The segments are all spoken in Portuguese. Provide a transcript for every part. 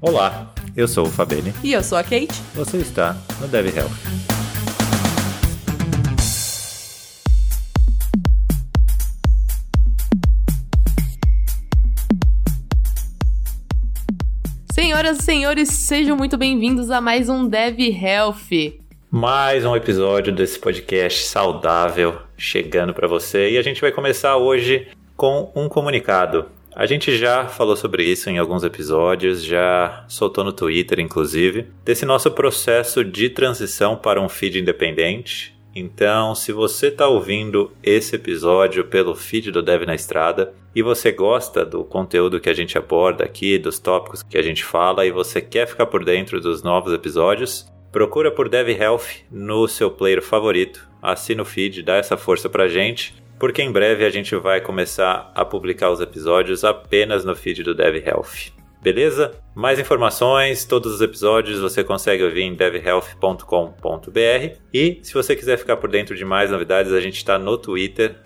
Olá, eu sou o Fabene. E eu sou a Kate. Você está no Dev Health. Senhoras e senhores, sejam muito bem-vindos a mais um Dev Health. Mais um episódio desse podcast saudável chegando para você e a gente vai começar hoje com um comunicado. A gente já falou sobre isso em alguns episódios, já soltou no Twitter, inclusive, desse nosso processo de transição para um feed independente. Então, se você está ouvindo esse episódio pelo feed do Dev na Estrada e você gosta do conteúdo que a gente aborda aqui, dos tópicos que a gente fala e você quer ficar por dentro dos novos episódios, procura por Dev Health no seu player favorito, assina o feed, dá essa força pra gente porque em breve a gente vai começar a publicar os episódios apenas no feed do Dev Health. Beleza? Mais informações, todos os episódios você consegue ouvir em devhealth.com.br e se você quiser ficar por dentro de mais novidades, a gente está no Twitter,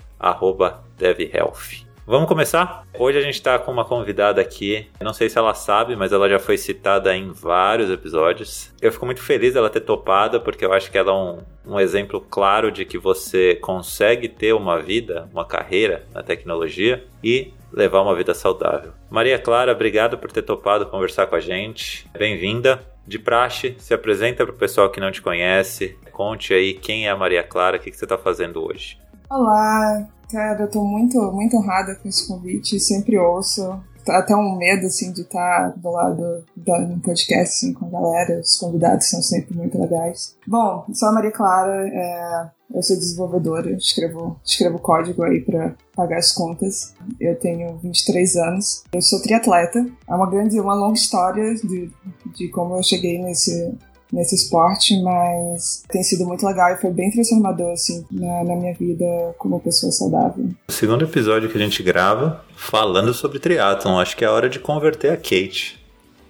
devhealth. Vamos começar? Hoje a gente está com uma convidada aqui. Não sei se ela sabe, mas ela já foi citada em vários episódios. Eu fico muito feliz dela ter topado, porque eu acho que ela é um, um exemplo claro de que você consegue ter uma vida, uma carreira na tecnologia e levar uma vida saudável. Maria Clara, obrigado por ter topado conversar com a gente. Bem-vinda. De praxe, se apresenta para o pessoal que não te conhece. Conte aí quem é a Maria Clara, o que, que você está fazendo hoje. Olá, Cara, eu tô muito, muito honrada com esse convite, sempre ouço. Tá até um medo, assim, de estar do lado do podcast, assim, com a galera. Os convidados são sempre muito legais. Bom, sou a Maria Clara, é, eu sou desenvolvedora, escrevo, escrevo código aí para pagar as contas. Eu tenho 23 anos. Eu sou triatleta. É uma grande, uma longa história de, de como eu cheguei nesse, nesse esporte, mas tem sido muito legal e foi bem transformador, assim, na, na, minha vida como pessoa saudável. O segundo episódio que a gente grava falando sobre triatlon, acho que é a hora de converter a Kate.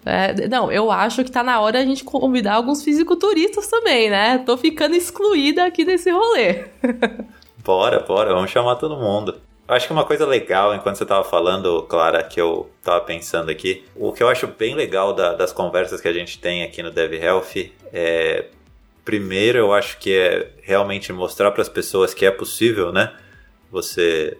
É, não, eu acho que tá na hora a gente convidar alguns fisiculturistas também, né? Tô ficando excluída aqui desse rolê. bora, bora, vamos chamar todo mundo. Acho que uma coisa legal, enquanto você estava falando, Clara, que eu estava pensando aqui, o que eu acho bem legal da, das conversas que a gente tem aqui no Dev Health é. Primeiro, eu acho que é realmente mostrar para as pessoas que é possível, né? Você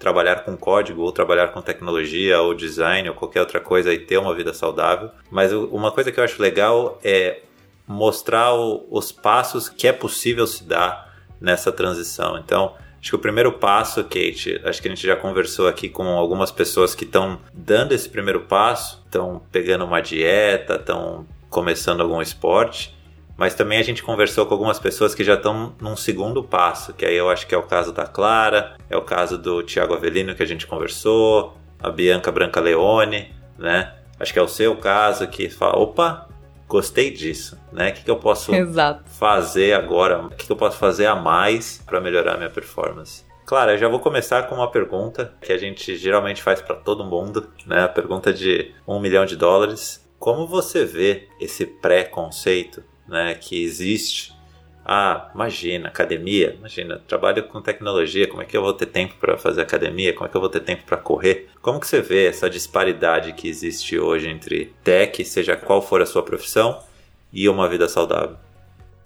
trabalhar com código, ou trabalhar com tecnologia, ou design, ou qualquer outra coisa e ter uma vida saudável. Mas uma coisa que eu acho legal é mostrar o, os passos que é possível se dar nessa transição. Então, Acho que o primeiro passo, Kate, acho que a gente já conversou aqui com algumas pessoas que estão dando esse primeiro passo, estão pegando uma dieta, estão começando algum esporte, mas também a gente conversou com algumas pessoas que já estão num segundo passo, que aí eu acho que é o caso da Clara, é o caso do Tiago Avelino que a gente conversou, a Bianca Branca Leone, né? Acho que é o seu caso que fala, opa, gostei disso, né? O que, que eu posso Exato. fazer agora? O que, que eu posso fazer a mais para melhorar a minha performance? Claro, eu já vou começar com uma pergunta que a gente geralmente faz para todo mundo, né? A pergunta de um milhão de dólares. Como você vê esse pré-conceito, né, que existe ah, imagina, academia, imagina, trabalho com tecnologia, como é que eu vou ter tempo para fazer academia? Como é que eu vou ter tempo para correr? Como que você vê essa disparidade que existe hoje entre tech, seja qual for a sua profissão, e uma vida saudável?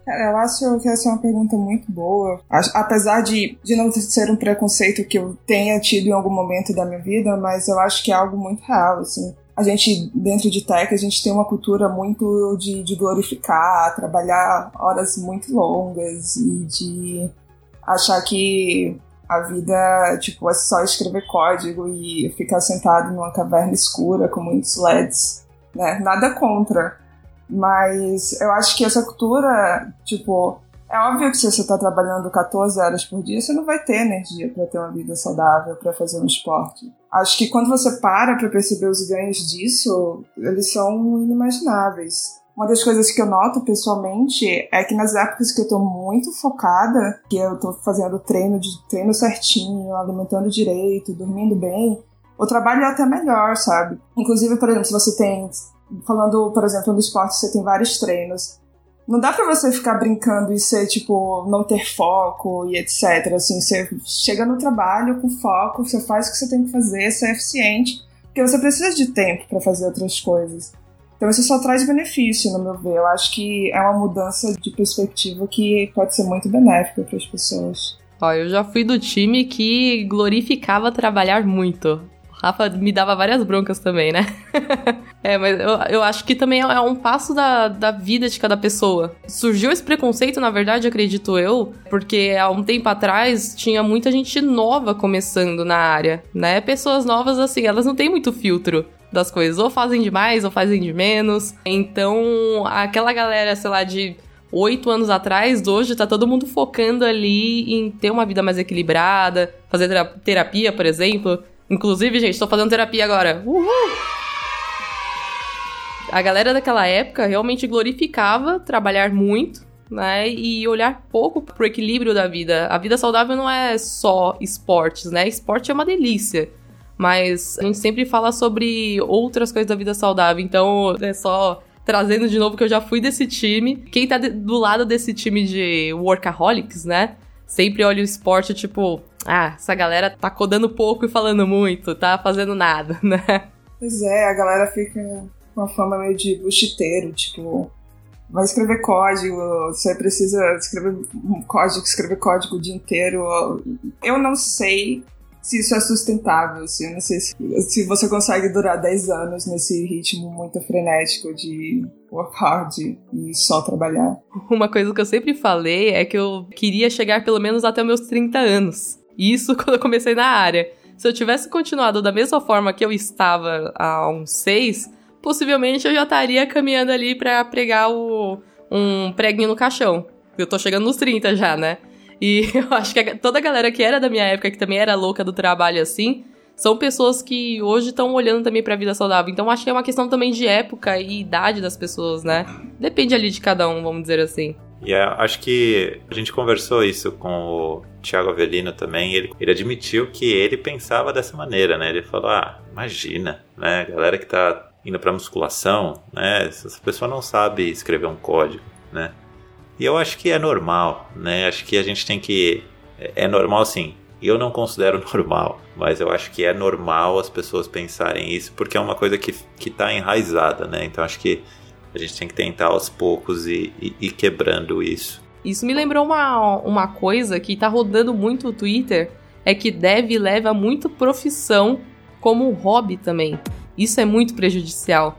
Eu acho que essa é uma pergunta muito boa. Apesar de, de não ser um preconceito que eu tenha tido em algum momento da minha vida, mas eu acho que é algo muito real, assim a gente, dentro de tech, a gente tem uma cultura muito de, de glorificar, trabalhar horas muito longas e de achar que a vida, tipo, é só escrever código e ficar sentado numa caverna escura com muitos LEDs, né? Nada contra. Mas eu acho que essa cultura, tipo, é óbvio que se você está trabalhando 14 horas por dia, você não vai ter energia para ter uma vida saudável, para fazer um esporte. Acho que quando você para para perceber os ganhos disso, eles são inimagináveis. Uma das coisas que eu noto pessoalmente é que nas épocas que eu tô muito focada, que eu tô fazendo treino de treino certinho, alimentando direito, dormindo bem, o trabalho é até melhor, sabe? Inclusive, por exemplo, se você tem falando, por exemplo, no esporte, você tem vários treinos. Não dá para você ficar brincando e ser, tipo, não ter foco e etc. Assim, você chega no trabalho com foco, você faz o que você tem que fazer, você é eficiente, porque você precisa de tempo para fazer outras coisas. Então isso só traz benefício, no meu ver. Eu acho que é uma mudança de perspectiva que pode ser muito benéfica para as pessoas. Ó, eu já fui do time que glorificava trabalhar muito. Rafa me dava várias broncas também, né? é, mas eu, eu acho que também é um passo da, da vida de cada pessoa. Surgiu esse preconceito, na verdade, acredito eu, porque há um tempo atrás tinha muita gente nova começando na área, né? Pessoas novas, assim, elas não têm muito filtro das coisas. Ou fazem de mais, ou fazem de menos. Então, aquela galera, sei lá, de oito anos atrás, hoje tá todo mundo focando ali em ter uma vida mais equilibrada, fazer terapia, por exemplo. Inclusive, gente, tô fazendo terapia agora. Uhul! A galera daquela época realmente glorificava trabalhar muito, né? E olhar pouco pro equilíbrio da vida. A vida saudável não é só esportes, né? Esporte é uma delícia. Mas a gente sempre fala sobre outras coisas da vida saudável. Então, é só trazendo de novo que eu já fui desse time. Quem tá do lado desse time de workaholics, né? Sempre olha o esporte tipo, ah, essa galera tá codando pouco e falando muito, tá fazendo nada, né? Pois é, a galera fica com a fama meio de buchiteiro, tipo, vai escrever código, você precisa escrever código, escrever código o dia inteiro. Eu não sei se isso é sustentável, assim, eu não sei se, se você consegue durar 10 anos nesse ritmo muito frenético de work hard e só trabalhar. Uma coisa que eu sempre falei é que eu queria chegar pelo menos até meus 30 anos. Isso quando eu comecei na área. Se eu tivesse continuado da mesma forma que eu estava há uns seis, possivelmente eu já estaria caminhando ali para pregar o, um preguinho no caixão. Eu tô chegando nos 30 já, né? E eu acho que toda a galera que era da minha época, que também era louca do trabalho assim, são pessoas que hoje estão olhando também pra vida saudável. Então acho que é uma questão também de época e idade das pessoas, né? Depende ali de cada um, vamos dizer assim. E é, acho que a gente conversou isso com o Thiago Avelino também. Ele, ele admitiu que ele pensava dessa maneira, né? Ele falou: ah, imagina, né? Galera que tá indo pra musculação, né? Essa pessoa não sabe escrever um código, né? E eu acho que é normal, né? Acho que a gente tem que. É, é normal sim. Eu não considero normal, mas eu acho que é normal as pessoas pensarem isso, porque é uma coisa que, que tá enraizada, né? Então acho que a gente tem que tentar aos poucos e ir quebrando isso. Isso me lembrou uma, uma coisa que tá rodando muito no Twitter, é que dev leva muito profissão como hobby também. Isso é muito prejudicial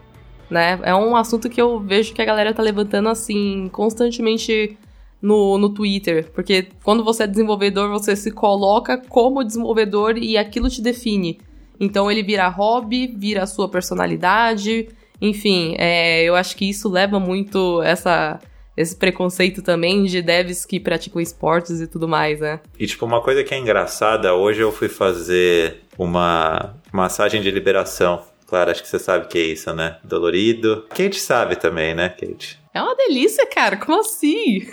né? É um assunto que eu vejo que a galera tá levantando assim constantemente no, no Twitter, porque quando você é desenvolvedor, você se coloca como desenvolvedor e aquilo te define. Então ele vira hobby, vira a sua personalidade, enfim, é, eu acho que isso leva muito essa esse preconceito também de devs que praticam esportes e tudo mais, né? E tipo, uma coisa que é engraçada, hoje eu fui fazer uma massagem de liberação Claro, acho que você sabe o que é isso, né? Dolorido. Kate sabe também, né, Kate? É uma delícia, cara. Como assim?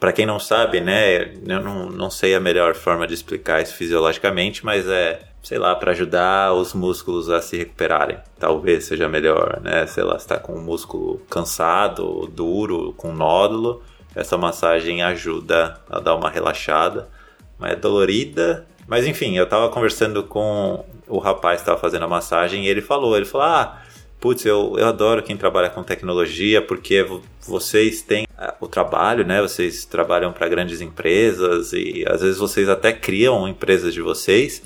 Para quem não sabe, né, eu não, não sei a melhor forma de explicar isso fisiologicamente, mas é, sei lá, para ajudar os músculos a se recuperarem. Talvez seja melhor, né? Sei lá, está com o músculo cansado, duro, com nódulo, essa massagem ajuda a dar uma relaxada. Mas é dolorida. Mas enfim, eu tava conversando com o rapaz estava fazendo a massagem e ele falou, ele falou, ah, putz, eu, eu adoro quem trabalha com tecnologia porque vocês têm é, o trabalho, né? Vocês trabalham para grandes empresas e às vezes vocês até criam empresas de vocês,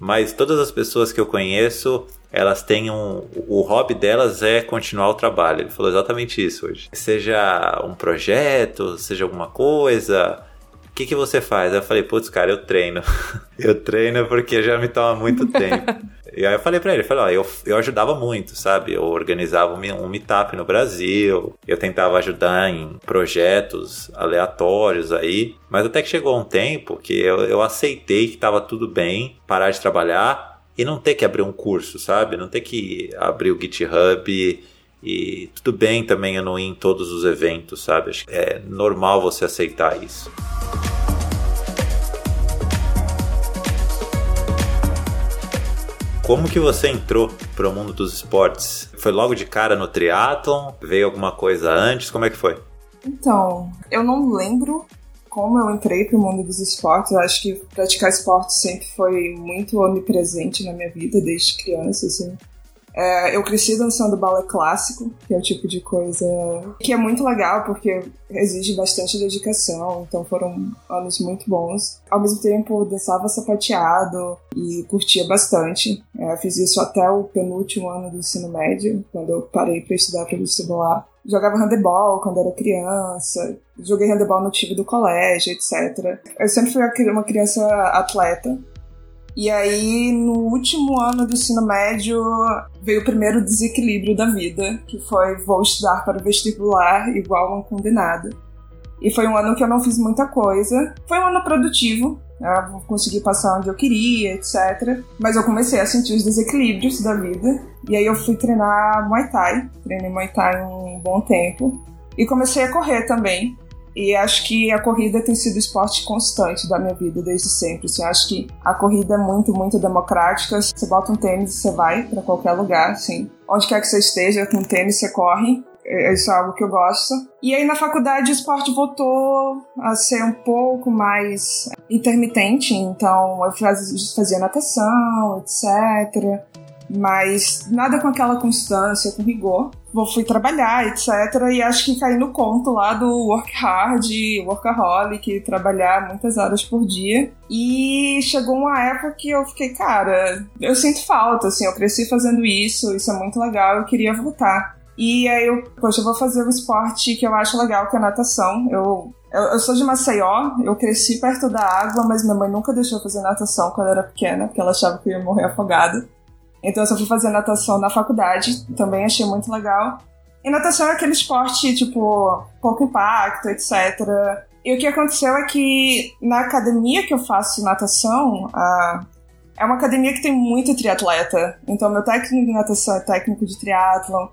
mas todas as pessoas que eu conheço, elas têm um. O hobby delas é continuar o trabalho. Ele falou exatamente isso hoje. Seja um projeto, seja alguma coisa, que, que você faz? Aí eu falei, putz, cara, eu treino. eu treino porque já me toma muito tempo. e aí eu falei pra ele, falei, ó, eu, eu ajudava muito, sabe? Eu organizava um, meetup no Brasil, eu tentava ajudar em projetos aleatórios aí, mas até que chegou um tempo que eu, eu aceitei que tava tudo bem parar de trabalhar e não ter que abrir um curso, sabe? Não ter que abrir o GitHub e, e tudo bem também eu não ir em todos os eventos, sabe? Acho que é normal você aceitar isso. Como que você entrou para o mundo dos esportes? Foi logo de cara no triatlon? Veio alguma coisa antes? Como é que foi? Então, eu não lembro como eu entrei para o mundo dos esportes. Eu acho que praticar esporte sempre foi muito onipresente na minha vida desde criança, assim. É, eu cresci dançando balé clássico, que é o tipo de coisa que é muito legal porque exige bastante dedicação, então foram anos muito bons. Ao mesmo tempo, dançava sapateado e curtia bastante. É, fiz isso até o penúltimo ano do ensino médio, quando eu parei para estudar para vestibular. Jogava handebol quando era criança, joguei handebol no time do colégio, etc. Eu sempre fui uma criança atleta, e aí, no último ano do ensino médio, veio o primeiro desequilíbrio da vida, que foi vou estudar para o vestibular igual uma condenada. E foi um ano que eu não fiz muita coisa. Foi um ano produtivo, né? consegui passar onde eu queria, etc. Mas eu comecei a sentir os desequilíbrios da vida. E aí eu fui treinar Muay Thai. Treinei Muay Thai um bom tempo. E comecei a correr também. E acho que a corrida tem sido o esporte constante da minha vida desde sempre. Assim, acho que a corrida é muito, muito democrática. Você bota um tênis e você vai para qualquer lugar, assim. Onde quer que você esteja, com tênis você corre. É, isso é algo que eu gosto. E aí na faculdade o esporte voltou a ser um pouco mais intermitente, então eu fazia natação, etc mas nada com aquela constância, com rigor. Vou fui trabalhar, etc. E acho que caí no conto lá do work hard, workaholic, trabalhar muitas horas por dia. E chegou uma época que eu fiquei, cara, eu sinto falta, assim, eu cresci fazendo isso, isso é muito legal, eu queria voltar. E aí eu, poxa, eu vou fazer um esporte que eu acho legal, que é natação. Eu eu, eu, sou de Maceió, eu cresci perto da água, mas minha mãe nunca deixou fazer natação quando eu era pequena, porque ela achava que eu ia morrer afogada. Então eu só fui fazer natação na faculdade, também achei muito legal. E natação é aquele esporte, tipo, pouco impacto, etc. E o que aconteceu é que na academia que eu faço natação, a... é uma academia que tem muito triatleta. Então meu técnico de natação é técnico de triatlon.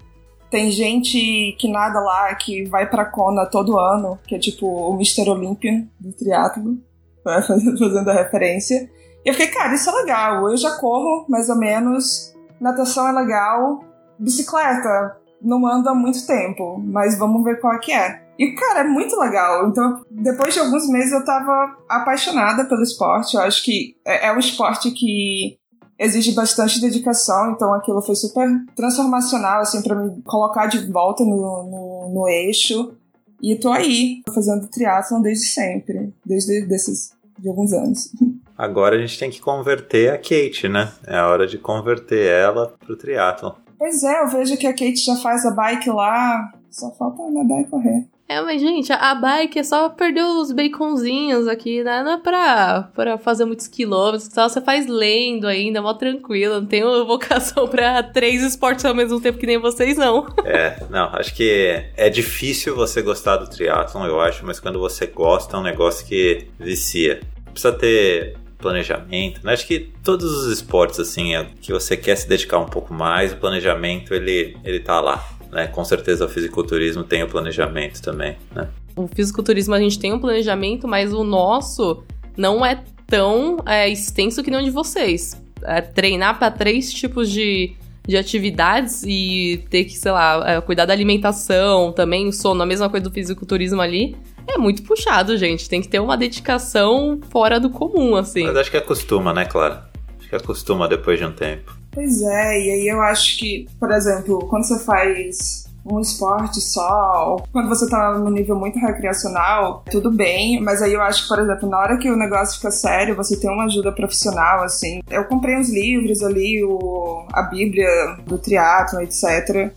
Tem gente que nada lá, que vai pra Kona todo ano, que é tipo o Mr. Olympia do triatlo, fazendo a referência. Eu fiquei, cara, isso é legal. Eu já corro, mais ou menos. Natação é legal. Bicicleta, não ando há muito tempo, mas vamos ver qual é que é. E, cara, é muito legal. Então, depois de alguns meses, eu tava apaixonada pelo esporte. Eu acho que é, é um esporte que exige bastante dedicação, então aquilo foi super transformacional, assim, para me colocar de volta no, no, no eixo. E tô aí, fazendo triatlon desde sempre, desde desses, de alguns anos. Agora a gente tem que converter a Kate, né? É a hora de converter ela pro triatlon. Pois é, eu vejo que a Kate já faz a bike lá, só falta nadar e correr. É, mas gente, a bike é só perder os baconzinhos aqui, né? Não é pra, pra fazer muitos quilômetros e tal. Você faz lendo ainda, mó tranquilo. Não tenho vocação pra três esportes ao mesmo tempo que nem vocês, não. É, não, acho que é difícil você gostar do triatlon, eu acho, mas quando você gosta é um negócio que vicia. Precisa ter planejamento. Né? Acho que todos os esportes, assim, é que você quer se dedicar um pouco mais, o planejamento, ele, ele tá lá. Né? Com certeza o fisiculturismo tem o planejamento também, né? O fisiculturismo a gente tem um planejamento, mas o nosso não é tão é, extenso que nem o de vocês. É, treinar para três tipos de, de atividades e ter que, sei lá, é, cuidar da alimentação também, o sono, a mesma coisa do fisiculturismo ali é muito puxado, gente. Tem que ter uma dedicação fora do comum, assim. Mas acho que acostuma, né, Clara? Acho que acostuma depois de um tempo. Pois é, e aí eu acho que, por exemplo, quando você faz um esporte só, quando você tá num nível muito recreacional, tudo bem, mas aí eu acho que, por exemplo, na hora que o negócio fica sério, você tem uma ajuda profissional, assim. Eu comprei uns livros, eu li o, a Bíblia do triatlo, etc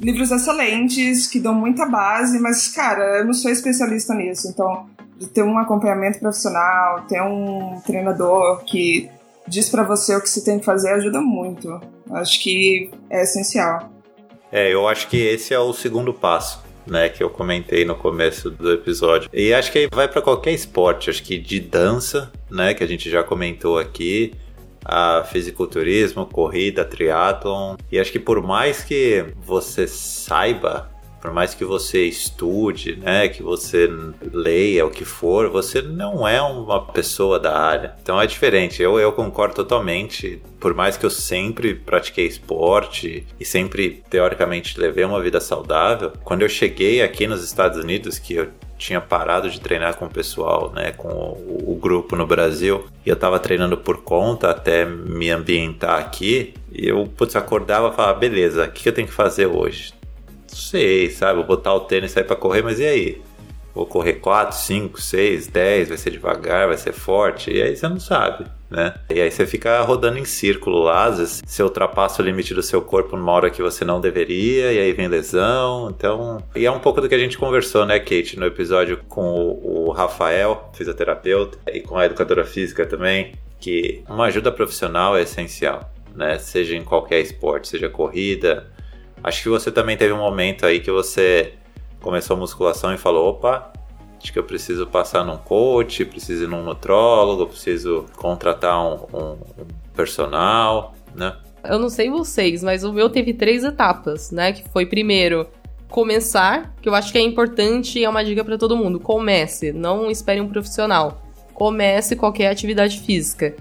livros excelentes, que dão muita base, mas, cara, eu não sou especialista nisso, então ter um acompanhamento profissional, ter um treinador que diz para você o que você tem que fazer ajuda muito. Acho que é essencial. É, eu acho que esse é o segundo passo. Né, que eu comentei no começo do episódio. E acho que aí vai para qualquer esporte, acho que de dança, né, que a gente já comentou aqui, a fisiculturismo, corrida, triatlon. E acho que por mais que você saiba por mais que você estude, né, que você leia o que for, você não é uma pessoa da área. Então é diferente. Eu, eu concordo totalmente. Por mais que eu sempre pratiquei esporte e sempre, teoricamente, levei uma vida saudável, quando eu cheguei aqui nos Estados Unidos, que eu tinha parado de treinar com o pessoal, né, com o, o grupo no Brasil, e eu estava treinando por conta até me ambientar aqui, E eu, putz, acordava e falava, beleza, o que, que eu tenho que fazer hoje? Sei, sabe? Vou botar o tênis sair pra correr, mas e aí? Vou correr 4, 5, 6, 10, vai ser devagar, vai ser forte, e aí você não sabe, né? E aí você fica rodando em círculo lá, às vezes você ultrapassa o limite do seu corpo numa hora que você não deveria, e aí vem lesão, então... E é um pouco do que a gente conversou, né, Kate, no episódio com o, o Rafael, fisioterapeuta, e com a educadora física também, que uma ajuda profissional é essencial, né? Seja em qualquer esporte, seja corrida. Acho que você também teve um momento aí que você começou a musculação e falou: opa, acho que eu preciso passar num coach, preciso ir num nutrólogo, preciso contratar um, um, um personal, né? Eu não sei vocês, mas o meu teve três etapas, né? Que foi primeiro começar, que eu acho que é importante e é uma dica para todo mundo. Comece, não espere um profissional. Comece qualquer atividade física.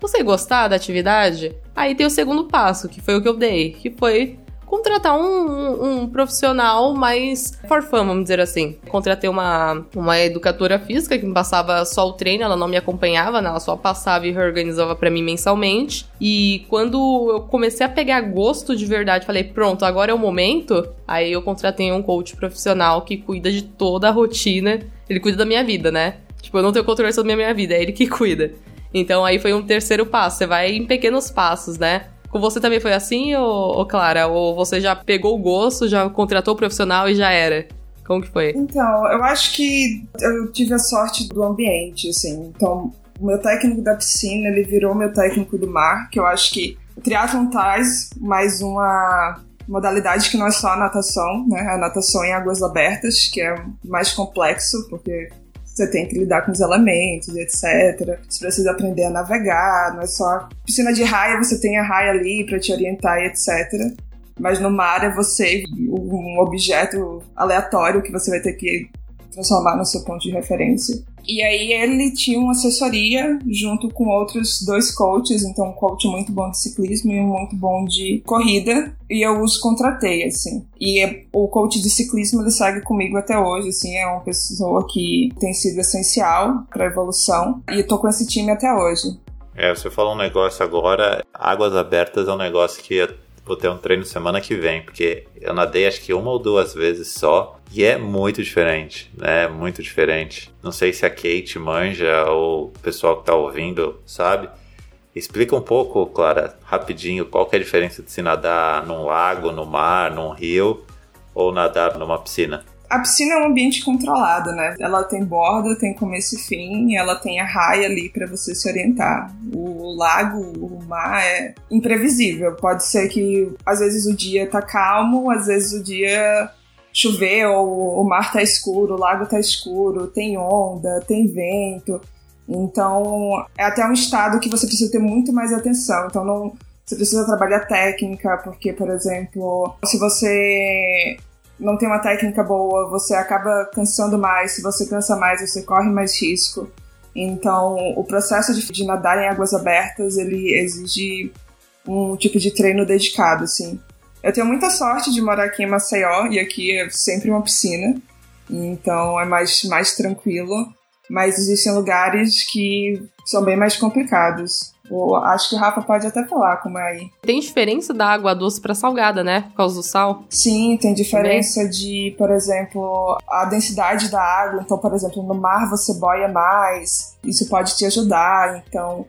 Você gostar da atividade? Aí tem o segundo passo, que foi o que eu dei, que foi contratar um, um, um, profissional mais for fun, vamos dizer assim. Contratei uma, uma educadora física que me passava só o treino, ela não me acompanhava, né? ela só passava e reorganizava para mim mensalmente. E quando eu comecei a pegar gosto de verdade, falei, pronto, agora é o momento. Aí eu contratei um coach profissional que cuida de toda a rotina. Ele cuida da minha vida, né? Tipo, eu não tenho controle sobre a minha vida, é ele que cuida. Então aí foi um terceiro passo. Você vai em pequenos passos, né? Com você também foi assim, ou, ou Clara? Ou você já pegou o gosto, já contratou o profissional e já era? Como que foi? Então, eu acho que eu tive a sorte do ambiente, assim. Então, o meu técnico da piscina, ele virou meu técnico do mar, que eu acho que o triatlon traz mais uma modalidade que não é só a natação, né? A natação em águas abertas, que é mais complexo, porque você tem que lidar com os elementos, etc. Você precisa aprender a navegar, não é só piscina de raia, você tem a raia ali para te orientar etc. Mas no mar é você um objeto aleatório que você vai ter que transformar no seu ponto de referência. E aí ele tinha uma assessoria junto com outros dois coaches, então um coach muito bom de ciclismo e um muito bom de corrida, e eu os contratei, assim. E o coach de ciclismo ele segue comigo até hoje, assim, é uma pessoa que tem sido essencial para a evolução, e eu tô com esse time até hoje. É, você falou um negócio agora, águas abertas é um negócio que vou ter um treino semana que vem, porque eu nadei acho que uma ou duas vezes só e é muito diferente, né? Muito diferente. Não sei se a Kate manja ou o pessoal que tá ouvindo sabe. Explica um pouco, Clara, rapidinho, qual que é a diferença de se nadar num lago, no mar, num rio ou nadar numa piscina. A piscina é um ambiente controlado, né? Ela tem borda, tem começo e fim, ela tem a raia ali para você se orientar. O lago, o mar é imprevisível. Pode ser que às vezes o dia tá calmo, às vezes o dia choveu, o mar tá escuro, o lago tá escuro, tem onda, tem vento. Então, é até um estado que você precisa ter muito mais atenção. Então, não, você precisa trabalhar técnica, porque, por exemplo, se você não tem uma técnica boa, você acaba cansando mais. Se você cansa mais, você corre mais risco. Então, o processo de, de nadar em águas abertas, ele exige um tipo de treino dedicado, assim. Eu tenho muita sorte de morar aqui em Maceió, e aqui é sempre uma piscina, então é mais, mais tranquilo. Mas existem lugares que são bem mais complicados acho que o Rafa pode até falar como é aí. Tem diferença da água doce para salgada, né? Por causa do sal? Sim, tem diferença de, por exemplo, a densidade da água. Então, por exemplo, no mar você boia mais. Isso pode te ajudar. Então,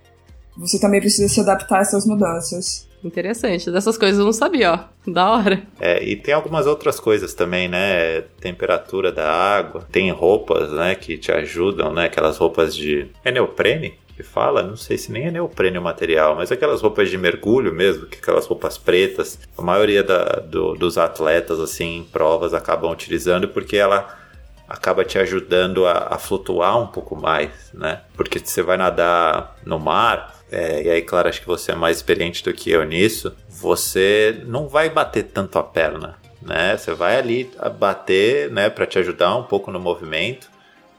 você também precisa se adaptar a essas mudanças. Interessante. Dessas coisas eu não sabia, ó. Da hora. É, e tem algumas outras coisas também, né? Temperatura da água. Tem roupas, né, que te ajudam, né? Aquelas roupas de. É neoprene? Que fala, não sei se nem é neoprene o material, mas aquelas roupas de mergulho mesmo, que aquelas roupas pretas, a maioria da, do, dos atletas assim em provas acabam utilizando porque ela acaba te ajudando a, a flutuar um pouco mais, né? Porque você vai nadar no mar, é, e aí, claro, acho que você é mais experiente do que eu nisso, você não vai bater tanto a perna, né? Você vai ali bater, né, para te ajudar um pouco no movimento,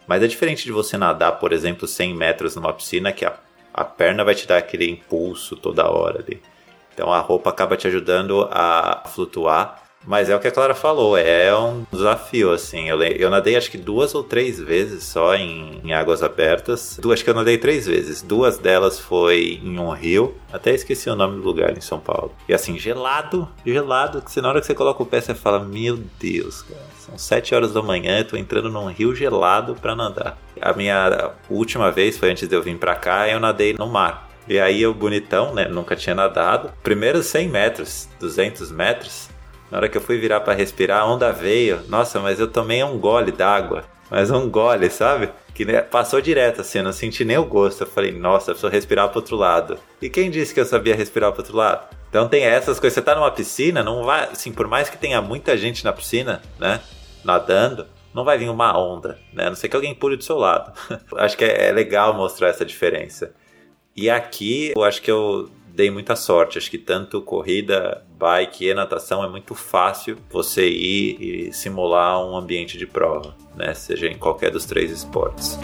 mas é diferente de você nadar, por exemplo, 100 metros numa piscina, que a, a perna vai te dar aquele impulso toda hora ali. Então a roupa acaba te ajudando a flutuar. Mas é o que a Clara falou, é um desafio, assim. Eu, eu nadei acho que duas ou três vezes só em, em águas abertas. Duas que eu nadei três vezes. Duas delas foi em um rio. Até esqueci o nome do lugar em São Paulo. E assim, gelado, gelado, que na hora que você coloca o pé, você fala, meu Deus, cara. São sete horas da manhã, eu tô entrando num rio gelado para nadar. A minha última vez foi antes de eu vir pra cá, eu nadei no mar. E aí eu, bonitão, né? Nunca tinha nadado. Primeiros 100 metros, 200 metros, na hora que eu fui virar para respirar, a onda veio. Nossa, mas eu tomei um gole d'água. Mas um gole, sabe? Que passou direto assim, eu não senti nem o gosto. Eu falei, nossa, eu preciso respirar pro outro lado. E quem disse que eu sabia respirar pro outro lado? Então tem essas coisas. Você tá numa piscina, não vai. Assim, por mais que tenha muita gente na piscina, né? Nadando, não vai vir uma onda, né? A não sei que alguém pule do seu lado. acho que é, é legal mostrar essa diferença. E aqui, eu acho que eu dei muita sorte. Acho que tanto corrida, bike e natação é muito fácil você ir e simular um ambiente de prova, né? Seja em qualquer dos três esportes.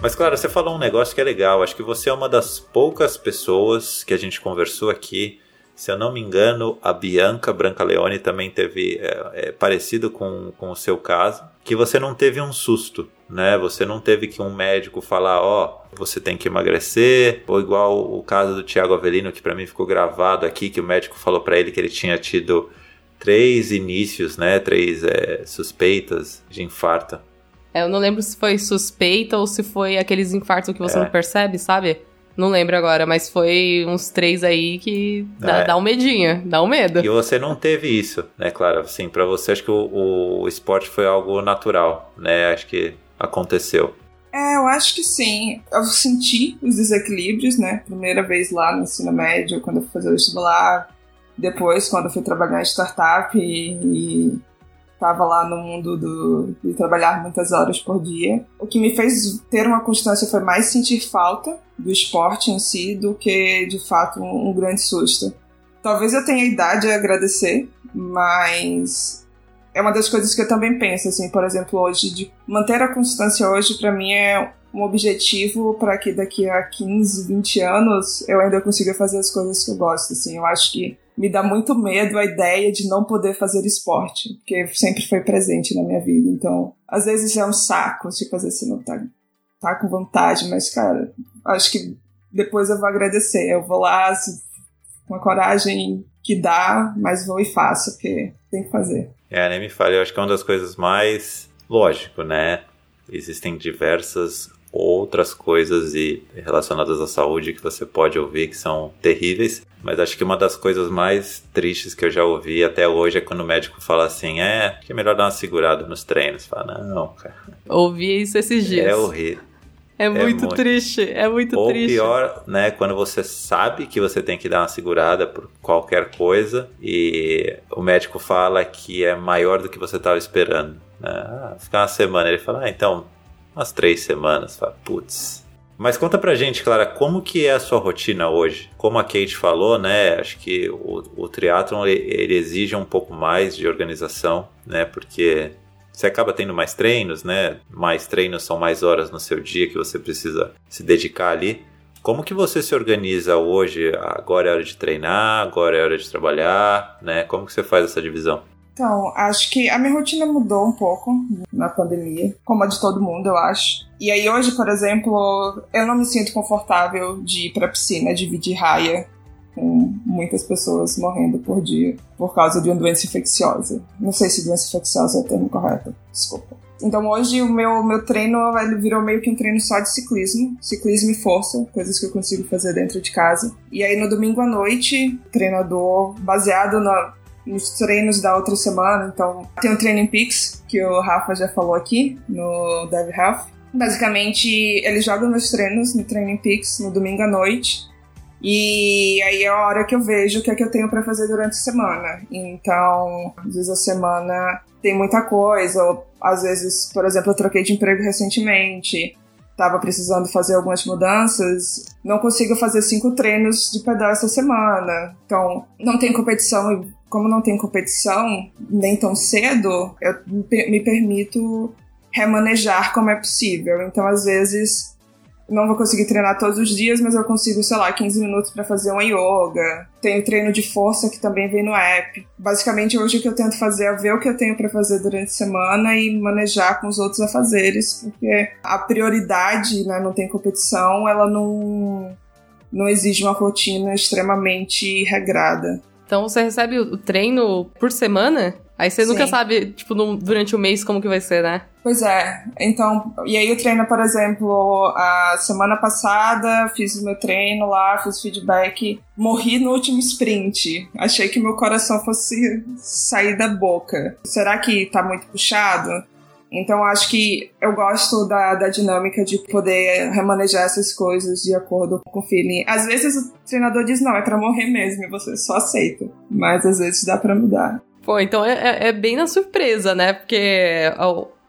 Mas claro, você falou um negócio que é legal. Acho que você é uma das poucas pessoas que a gente conversou aqui. Se eu não me engano, a Bianca Brancaleone também teve é, é, parecido com, com o seu caso, que você não teve um susto né? Você não teve que um médico falar, ó, oh, você tem que emagrecer, ou igual o caso do Tiago Avelino, que para mim ficou gravado aqui, que o médico falou para ele que ele tinha tido três inícios, né? Três é, suspeitas de infarto. É, eu não lembro se foi suspeita ou se foi aqueles infartos que você é. não percebe, sabe? Não lembro agora, mas foi uns três aí que dá, é. dá um medinho, dá um medo. E você não teve isso, né, Clara? Assim, para você acho que o, o esporte foi algo natural, né? Acho que aconteceu? É, eu acho que sim. Eu senti os desequilíbrios, né? Primeira vez lá no ensino médio, quando eu fui fazer o vestibular. Depois, quando eu fui trabalhar em startup e, estava lá no mundo do, de trabalhar muitas horas por dia. O que me fez ter uma constância foi mais sentir falta do esporte em si do que, de fato, um, um grande susto. Talvez eu tenha idade a agradecer, mas é uma das coisas que eu também penso, assim, por exemplo, hoje, de manter a constância hoje, para mim é um objetivo para que daqui a 15, 20 anos eu ainda consiga fazer as coisas que eu gosto, assim. Eu acho que me dá muito medo a ideia de não poder fazer esporte, porque sempre foi presente na minha vida. Então, às vezes é um saco, tipo, às vezes você não tá, tá com vontade, mas, cara, acho que depois eu vou agradecer. Eu vou lá assim, com a coragem que dá, mas vou e faço, porque tem que fazer. É, nem me fale, eu acho que é uma das coisas mais lógico, né? Existem diversas outras coisas e relacionadas à saúde que você pode ouvir que são terríveis, mas acho que uma das coisas mais tristes que eu já ouvi até hoje é quando o médico fala assim, é, que é melhor dar uma segurada nos treinos. Fala, não, cara. Ouvi isso esses dias. É horrível. É muito, é muito triste, é muito Ou triste. Ou pior, né, quando você sabe que você tem que dar uma segurada por qualquer coisa e o médico fala que é maior do que você estava esperando. Né? Ah, ficar uma semana, ele fala, ah, então, umas três semanas. Fala, putz. Mas conta pra gente, Clara, como que é a sua rotina hoje? Como a Kate falou, né, acho que o, o triatlon ele exige um pouco mais de organização, né, porque você acaba tendo mais treinos, né? Mais treinos são mais horas no seu dia que você precisa se dedicar ali. Como que você se organiza hoje? Agora é hora de treinar, agora é hora de trabalhar, né? Como que você faz essa divisão? Então, acho que a minha rotina mudou um pouco na pandemia, como a de todo mundo, eu acho. E aí hoje, por exemplo, eu não me sinto confortável de ir pra piscina, dividir raia com muitas pessoas morrendo por dia por causa de uma doença infecciosa. Não sei se doença infecciosa é o termo correto, desculpa. Então hoje o meu, meu treino ele virou meio que um treino só de ciclismo, ciclismo e força, coisas que eu consigo fazer dentro de casa. E aí no domingo à noite, treinador baseado na, nos treinos da outra semana, então tem o Training Peaks, que o Rafa já falou aqui no Dev Health. Basicamente, ele joga meus treinos no Training Peaks no domingo à noite e aí é a hora que eu vejo o que é que eu tenho para fazer durante a semana. Então, às vezes a semana tem muita coisa, ou às vezes, por exemplo, eu troquei de emprego recentemente, estava precisando fazer algumas mudanças, não consigo fazer cinco treinos de pedal essa semana. Então, não tem competição e como não tem competição nem tão cedo, eu me permito remanejar como é possível. Então, às vezes, não vou conseguir treinar todos os dias, mas eu consigo, sei lá, 15 minutos para fazer uma yoga. Tenho treino de força que também vem no app. Basicamente, hoje o que eu tento fazer é ver o que eu tenho para fazer durante a semana e manejar com os outros afazeres, porque a prioridade, né, não tem competição, ela não não exige uma rotina extremamente regrada. Então você recebe o treino por semana? Aí você Sim. nunca sabe, tipo, no, durante o mês como que vai ser, né? Pois é. Então, e aí eu treino, por exemplo, a semana passada, fiz o meu treino lá, fiz feedback, morri no último sprint. Achei que meu coração fosse sair da boca. Será que tá muito puxado? Então acho que eu gosto da, da dinâmica de poder remanejar essas coisas de acordo com o feeling. Às vezes o treinador diz, não, é para morrer mesmo, e você só aceita. Mas às vezes dá para mudar. Pô, então é, é, é, bem na surpresa, né? Porque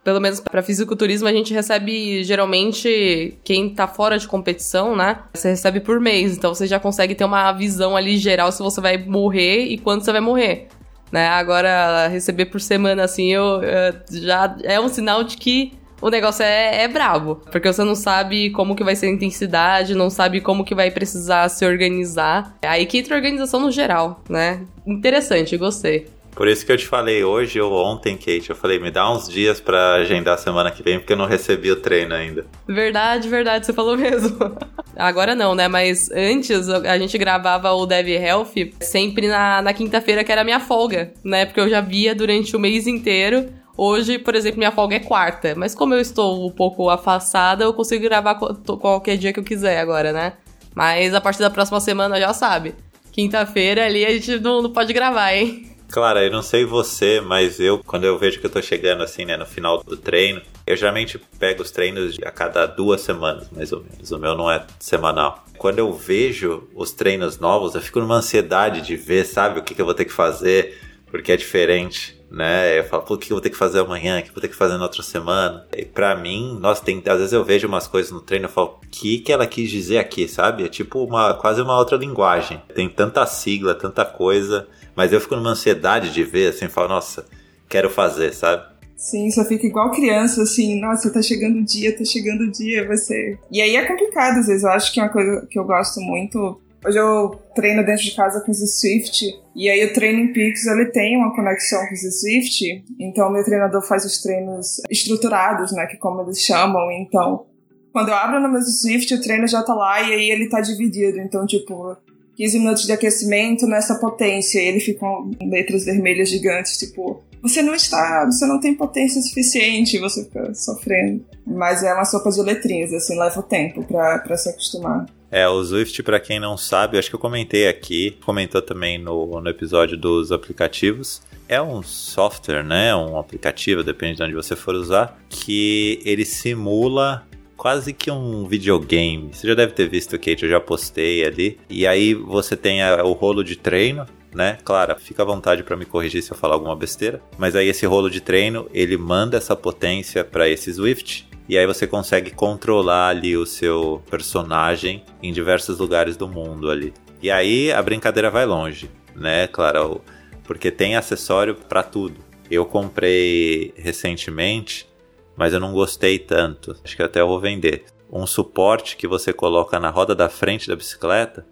pelo menos para fisiculturismo a gente recebe geralmente quem tá fora de competição, né? Você recebe por mês, então você já consegue ter uma visão ali geral se você vai morrer e quando você vai morrer. Né? Agora, receber por semana assim, eu, eu já é um sinal de que o negócio é, é brabo. Porque você não sabe como que vai ser a intensidade, não sabe como que vai precisar se organizar. É aí que entra a organização no geral, né? Interessante, gostei. Por isso que eu te falei hoje ou ontem, Kate, eu falei, me dá uns dias para agendar a semana que vem, porque eu não recebi o treino ainda. Verdade, verdade, você falou mesmo. Agora não, né? Mas antes a gente gravava o Dev Health sempre na, na quinta-feira, que era a minha folga, né? Porque eu já via durante o mês inteiro. Hoje, por exemplo, minha folga é quarta. Mas como eu estou um pouco afastada, eu consigo gravar qualquer dia que eu quiser agora, né? Mas a partir da próxima semana já sabe. Quinta-feira ali a gente não, não pode gravar, hein? Clara, eu não sei você, mas eu, quando eu vejo que eu tô chegando assim, né, no final do treino, eu geralmente pego os treinos a cada duas semanas, mais ou menos. O meu não é semanal. Quando eu vejo os treinos novos, eu fico numa ansiedade de ver, sabe, o que, que eu vou ter que fazer, porque é diferente né? Eu falo, pô, o que eu vou ter que fazer amanhã? O que eu vou ter que fazer na outra semana? E pra mim, nossa, tem, às vezes eu vejo umas coisas no treino e falo, o que, que ela quis dizer aqui, sabe? É tipo uma, quase uma outra linguagem. Tem tanta sigla, tanta coisa. Mas eu fico numa ansiedade de ver, assim, falo, nossa, quero fazer, sabe? Sim, só fica igual criança, assim, nossa, tá chegando o dia, tá chegando o dia, você. E aí é complicado, às vezes. Eu acho que é uma coisa que eu gosto muito. Hoje eu treino dentro de casa com o Swift, e aí o Training Peaks, ele tem uma conexão com o Swift, então meu treinador faz os treinos estruturados, né, que como eles chamam, então quando eu abro no meu Swift, o treino já tá lá e aí ele tá dividido, então tipo, 15 minutos de aquecimento nessa potência. E ele fica com letras vermelhas gigantes, tipo, você não está, você não tem potência suficiente, você fica sofrendo. Mas é uma sopa de letrinhas, assim, leva tempo para se acostumar. É, o Swift, para quem não sabe, acho que eu comentei aqui, comentou também no, no episódio dos aplicativos. É um software, né? Um aplicativo, depende de onde você for usar, que ele simula quase que um videogame. Você já deve ter visto, Kate, eu já postei ali. E aí você tem a, o rolo de treino, né? Claro, fica à vontade para me corrigir se eu falar alguma besteira. Mas aí esse rolo de treino, ele manda essa potência para esse Swift e aí você consegue controlar ali o seu personagem em diversos lugares do mundo ali. E aí a brincadeira vai longe, né, Claro? Porque tem acessório para tudo. Eu comprei recentemente mas eu não gostei tanto. Acho que até eu vou vender. Um suporte que você coloca na roda da frente da bicicleta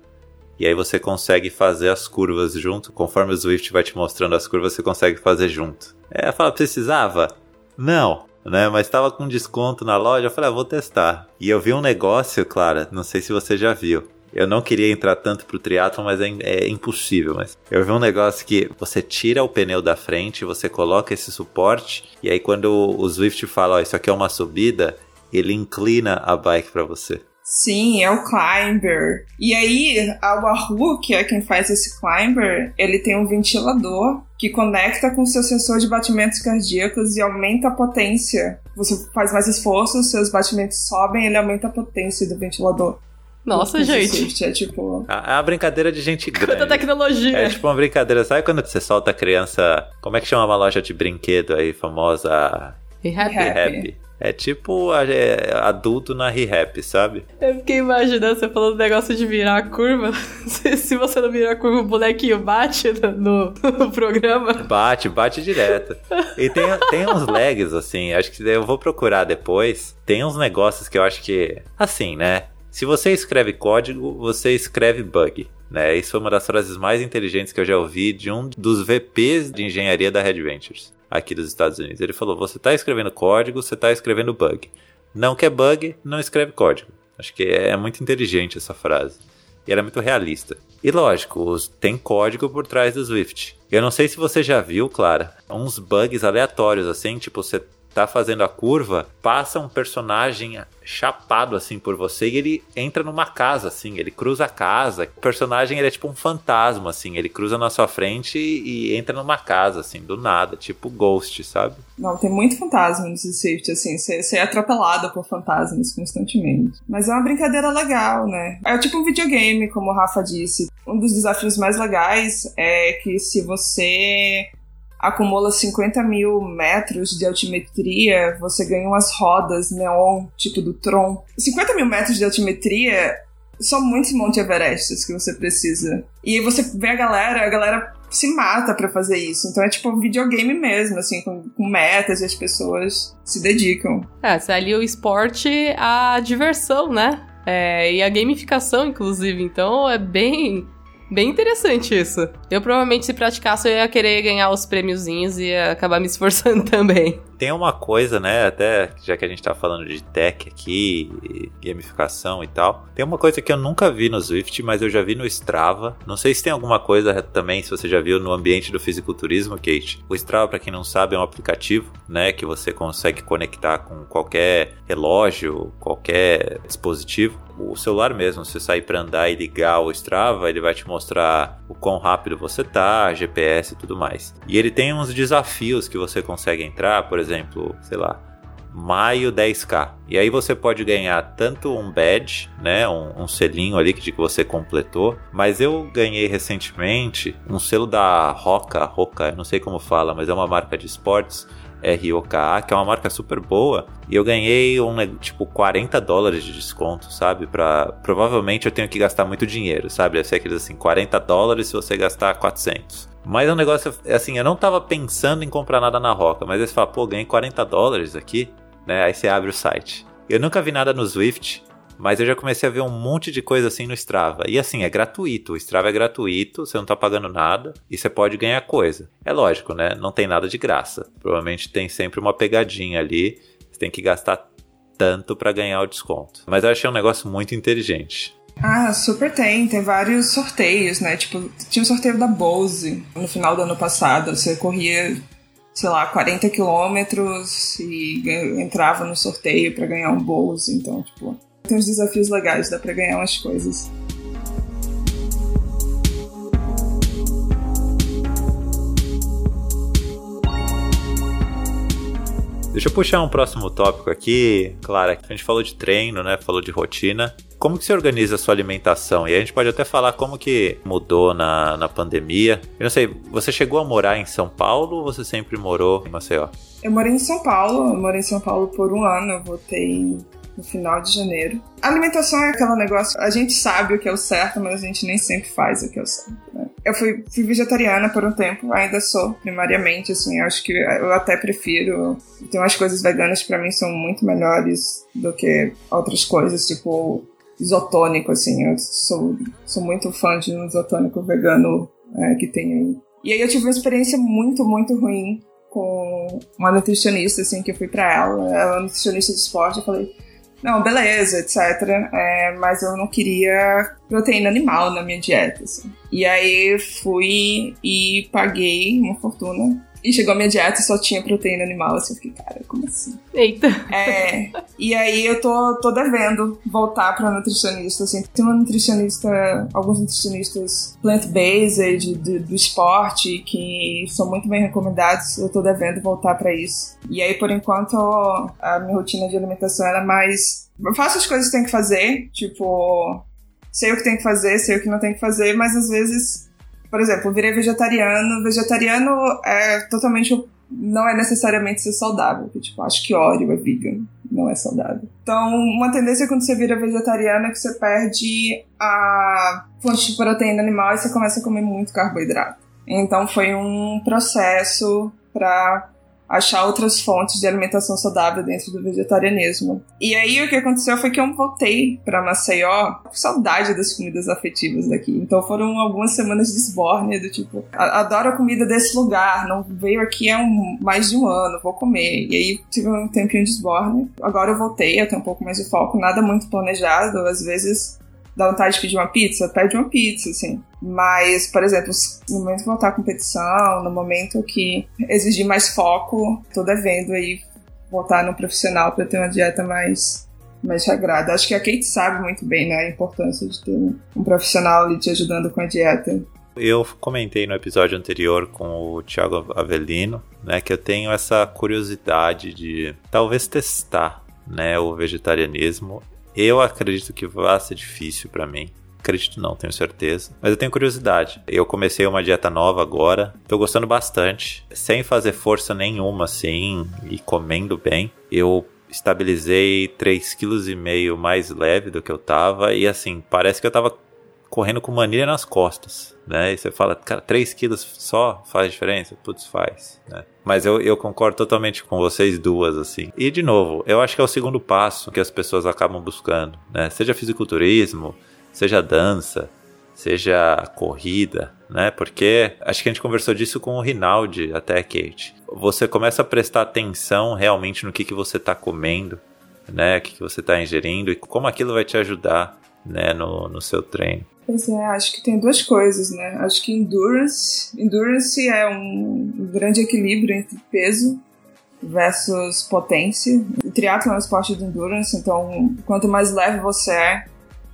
e aí você consegue fazer as curvas junto. Conforme o Swift vai te mostrando as curvas, você consegue fazer junto. É, fala, precisava? Não, né? Mas estava com desconto na loja, eu falei, ah, vou testar. E eu vi um negócio, Clara, não sei se você já viu. Eu não queria entrar tanto pro triatlon, mas é, é, impossível. Mas eu vi um negócio que você tira o pneu da frente, você coloca esse suporte, e aí quando o Swift fala, ó, isso aqui é uma subida, ele inclina a bike para você. Sim, é o Climber. E aí, a Wahoo, que é quem faz esse Climber, ele tem um ventilador que conecta com seu sensor de batimentos cardíacos e aumenta a potência. Você faz mais esforço, seus batimentos sobem, ele aumenta a potência do ventilador. Nossa, gente. É tipo. É uma brincadeira de gente grande. Quanta tecnologia. É tipo uma brincadeira. Sabe quando você solta a criança. Como é que chama uma loja de brinquedo aí famosa? Happy. Happy. É tipo é, adulto na re-rap, sabe? Eu fiquei imaginando você falando do negócio de virar a curva. Se você não virar a curva, o bonequinho bate no, no programa. Bate, bate direto. E tem, tem uns lags, assim, acho que eu vou procurar depois. Tem uns negócios que eu acho que. Assim, né? Se você escreve código, você escreve bug. Né? Isso foi uma das frases mais inteligentes que eu já ouvi de um dos VPs de engenharia da Red Ventures aqui dos Estados Unidos. Ele falou: você está escrevendo código, você está escrevendo bug. Não quer bug, não escreve código. Acho que é muito inteligente essa frase. E ela é muito realista. E lógico, tem código por trás do Swift. Eu não sei se você já viu, Clara, uns bugs aleatórios assim, tipo você tá fazendo a curva, passa um personagem chapado assim por você e ele entra numa casa assim, ele cruza a casa. O personagem ele é tipo um fantasma assim, ele cruza na sua frente e, entra numa casa assim, do nada, tipo Ghost, sabe? Não, tem muito fantasma no Swift assim, você é atropelado por fantasmas constantemente. Mas é uma brincadeira legal, né? É tipo um videogame, como o Rafa disse. Um dos desafios mais legais é que se você acumula 50 mil metros de altimetria, você ganha umas rodas neon, tipo do Tron. 50 mil metros de altimetria são muitos Monte Everestes que você precisa. E você vê a galera, a galera se mata para fazer isso. Então é tipo um videogame mesmo, assim, com, com metas e as pessoas se dedicam. É, se ali o esporte, a diversão, né? É, e a gamificação, inclusive. Então é bem Bem interessante isso. Eu provavelmente, se praticasse, eu ia querer ganhar os prêmiozinhos e ia acabar me esforçando também. Tem uma coisa, né? Até já que a gente tá falando de tech aqui, gamificação e tal. Tem uma coisa que eu nunca vi no Swift, mas eu já vi no Strava. Não sei se tem alguma coisa também, se você já viu no ambiente do fisiculturismo, Kate. O Strava, para quem não sabe, é um aplicativo, né? Que você consegue conectar com qualquer relógio, qualquer dispositivo o celular mesmo, você sair para andar e ligar o Strava, ele vai te mostrar o quão rápido você tá, GPS e tudo mais. E ele tem uns desafios que você consegue entrar, por exemplo, sei lá, maio 10k. E aí você pode ganhar tanto um badge, né, um, um, selinho ali que de que você completou, mas eu ganhei recentemente um selo da Roca, Roca, não sei como fala, mas é uma marca de esportes ROKA, que é uma marca super boa, e eu ganhei um tipo 40 dólares de desconto, sabe? Para provavelmente eu tenho que gastar muito dinheiro, sabe? Deve ser aqueles assim, 40 dólares se você gastar 400. Mas é um negócio assim, eu não tava pensando em comprar nada na Roca, mas aí você fala, pô, ganhei 40 dólares aqui, né? Aí você abre o site. Eu nunca vi nada no Swift, mas eu já comecei a ver um monte de coisa assim no Strava. E assim, é gratuito. O Strava é gratuito, você não tá pagando nada e você pode ganhar coisa. É lógico, né? Não tem nada de graça. Provavelmente tem sempre uma pegadinha ali. Você tem que gastar tanto para ganhar o desconto. Mas eu achei um negócio muito inteligente. Ah, super tem. Tem vários sorteios, né? Tipo, tinha o sorteio da Bose no final do ano passado. Você corria, sei lá, 40 quilômetros e entrava no sorteio para ganhar um Bose. Então, tipo, tem uns desafios legais, dá pra ganhar umas coisas. Deixa eu puxar um próximo tópico aqui, Clara. A gente falou de treino, né? Falou de rotina. Como que você organiza a sua alimentação? E a gente pode até falar como que mudou na, na pandemia. Eu não sei, você chegou a morar em São Paulo ou você sempre morou em Maceió? Eu morei em São Paulo, eu morei em São Paulo por um ano, eu voltei no final de janeiro. A alimentação é aquele negócio, a gente sabe o que é o certo, mas a gente nem sempre faz o que é o certo, né? Eu fui, fui vegetariana por um tempo, ainda sou, primariamente, assim, acho que eu até prefiro. Tem umas coisas veganas para mim são muito melhores do que outras coisas, tipo isotônico, assim. Eu sou, sou muito fã de um isotônico vegano é, que tem aí. E aí eu tive uma experiência muito, muito ruim com uma nutricionista, assim, que eu fui pra ela. Ela é nutricionista de esporte. Eu falei, não, beleza, etc. É, mas eu não queria proteína animal na minha dieta. Assim. E aí fui e paguei uma fortuna e chegou a minha dieta e só tinha proteína animal. Assim, eu fiquei, cara, como assim? Eita. É. E aí eu tô, tô devendo voltar pra nutricionista. Assim. Tem uma nutricionista, alguns nutricionistas plant-based do, do esporte que são muito bem recomendados. Eu tô devendo voltar para isso. E aí, por enquanto, a minha rotina de alimentação é mais. Eu faço as coisas que tenho que fazer, tipo, sei o que tem que fazer, sei o que não tem que fazer, mas às vezes por exemplo, virei vegetariano. Vegetariano é totalmente não é necessariamente ser saudável. Que, tipo, acho que óleo é vegan, não é saudável. Então, uma tendência quando você vira vegetariano é que você perde a fonte de proteína animal e você começa a comer muito carboidrato. Então, foi um processo para achar outras fontes de alimentação saudável dentro do vegetarianismo. E aí o que aconteceu foi que eu voltei para Maceió com saudade das comidas afetivas daqui. Então foram algumas semanas de esbórnia do tipo, adoro a comida desse lugar, não veio aqui há um, mais de um ano, vou comer. E aí tive um tempinho de esbórnia. Agora eu voltei, eu tenho um pouco mais de foco, nada muito planejado, às vezes dá vontade de pedir uma pizza, pede uma pizza, assim. Mas, por exemplo, no momento que voltar à competição, no momento que exigir mais foco, tô devendo aí voltar no profissional para ter uma dieta mais mais regrada. Acho que a Kate sabe muito bem, né, a importância de ter um profissional ali te ajudando com a dieta. Eu comentei no episódio anterior com o Thiago Avelino, né, que eu tenho essa curiosidade de talvez testar, né, o vegetarianismo eu acredito que vai ser difícil para mim. Acredito não, tenho certeza. Mas eu tenho curiosidade. Eu comecei uma dieta nova agora. Tô gostando bastante. Sem fazer força nenhuma, assim, e comendo bem. Eu estabilizei 3,5 kg mais leve do que eu tava. E assim, parece que eu tava correndo com manilha nas costas, né? E você fala, cara, 3 quilos só faz diferença? Putz, faz, né? Mas eu, eu concordo totalmente com vocês duas, assim. E, de novo, eu acho que é o segundo passo que as pessoas acabam buscando, né? Seja fisiculturismo, seja dança, seja corrida, né? Porque acho que a gente conversou disso com o Rinaldi, até Kate. Você começa a prestar atenção realmente no que, que você está comendo, né? O que, que você está ingerindo e como aquilo vai te ajudar, né? No, no seu treino. Pois é, acho que tem duas coisas, né? Acho que endurance, endurance é um grande equilíbrio entre peso versus potência. O triatlo é um esporte de endurance, então quanto mais leve você é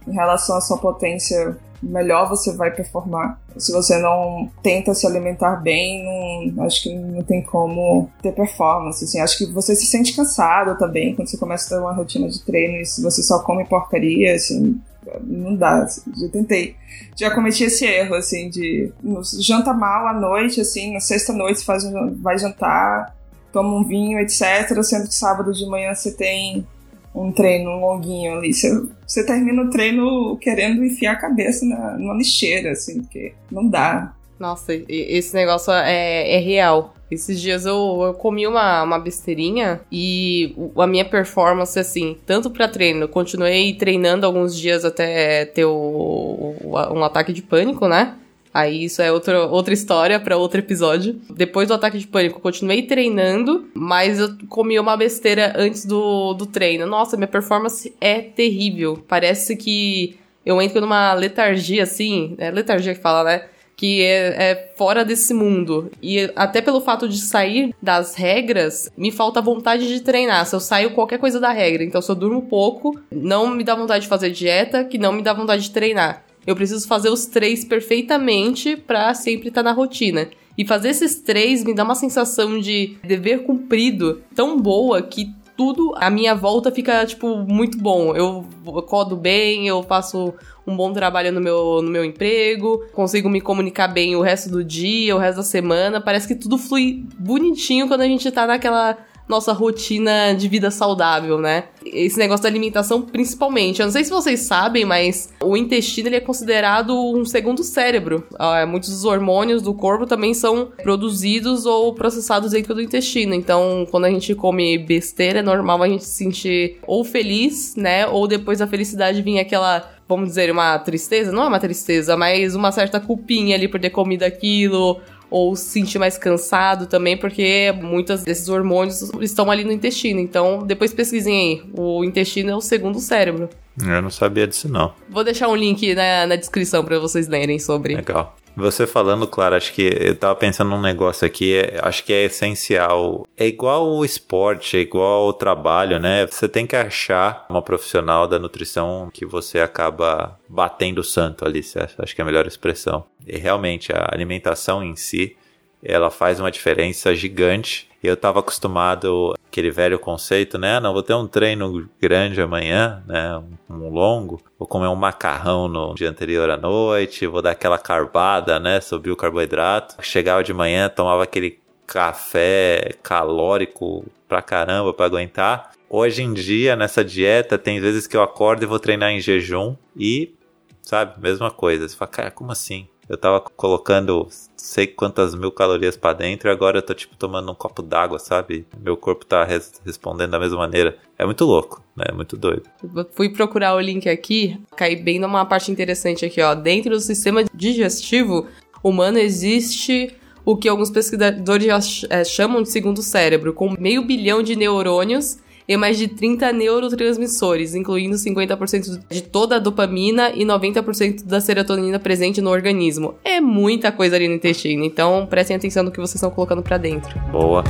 em relação à sua potência, melhor você vai performar. Se você não tenta se alimentar bem, não, acho que não tem como ter performance. Assim, acho que você se sente cansado também quando você começa a ter uma rotina de treino e se você só come porcaria, assim, não dá, assim, já tentei. Já cometi esse erro, assim, de janta mal à noite, assim, na sexta-noite faz, vai jantar, toma um vinho, etc. Sendo que sábado de manhã você tem um treino longuinho ali. Você, você termina o treino querendo enfiar a cabeça na, numa lixeira, assim, porque não dá. Nossa, esse negócio é, é real. Esses dias eu, eu comi uma, uma besteirinha e a minha performance, assim, tanto para treino, continuei treinando alguns dias até ter o, um ataque de pânico, né? Aí isso é outra, outra história para outro episódio. Depois do ataque de pânico, continuei treinando, mas eu comi uma besteira antes do, do treino. Nossa, minha performance é terrível. Parece que eu entro numa letargia, assim. É letargia que fala, né? Que é, é, fora desse mundo. E até pelo fato de sair das regras, me falta vontade de treinar. Se eu saio qualquer coisa da regra, então se eu durmo pouco, não me dá vontade de fazer dieta, que não me dá vontade de treinar. Eu preciso fazer os três perfeitamente para sempre estar tá na rotina. E fazer esses três me dá uma sensação de dever cumprido tão boa que tudo à minha volta fica, tipo, muito bom. Eu codo bem, eu faço um bom trabalho no meu, no meu emprego, consigo me comunicar bem o resto do dia, o resto da semana. Parece que tudo flui bonitinho quando a gente tá naquela nossa rotina de vida saudável, né? Esse negócio da alimentação, principalmente. Eu não sei se vocês sabem, mas o intestino ele é considerado um segundo cérebro. Uh, muitos dos hormônios do corpo também são produzidos ou processados dentro do intestino. Então, quando a gente come besteira, é normal a gente se sentir ou feliz, né? Ou depois da felicidade vir aquela vamos dizer, uma tristeza, não é uma tristeza, mas uma certa culpinha ali por ter comido aquilo, ou se sentir mais cansado também, porque muitos desses hormônios estão ali no intestino. Então, depois pesquisem aí. O intestino é o segundo cérebro. Eu não sabia disso, não. Vou deixar um link na, na descrição para vocês lerem sobre. Legal. Você falando, claro, acho que eu tava pensando num negócio aqui, é, acho que é essencial. É igual o esporte, é igual o trabalho, né? Você tem que achar uma profissional da nutrição que você acaba batendo santo ali, acho que é a melhor expressão. E realmente, a alimentação em si, ela faz uma diferença gigante. Eu estava acostumado aquele velho conceito, né? Não, vou ter um treino grande amanhã, né? Um, longo, vou comer um macarrão no dia anterior à noite, vou dar aquela carbada, né? Subir o carboidrato. Chegava de manhã, tomava aquele café calórico pra caramba pra aguentar. Hoje em dia, nessa dieta, tem vezes que eu acordo e vou treinar em jejum e, sabe, mesma coisa. Você fala, cara, como assim? Eu tava colocando sei quantas mil calorias para dentro e agora eu tô tipo tomando um copo d'água, sabe? Meu corpo tá res respondendo da mesma maneira. É muito louco, né? É muito doido. Fui procurar o link aqui, caí bem numa parte interessante aqui, ó. Dentro do sistema digestivo humano existe o que alguns pesquisadores é, chamam de segundo cérebro, com meio bilhão de neurônios e mais de 30 neurotransmissores, incluindo 50% de toda a dopamina e 90% da serotonina presente no organismo. É muita coisa ali no intestino, então prestem atenção no que vocês estão colocando para dentro. Boa.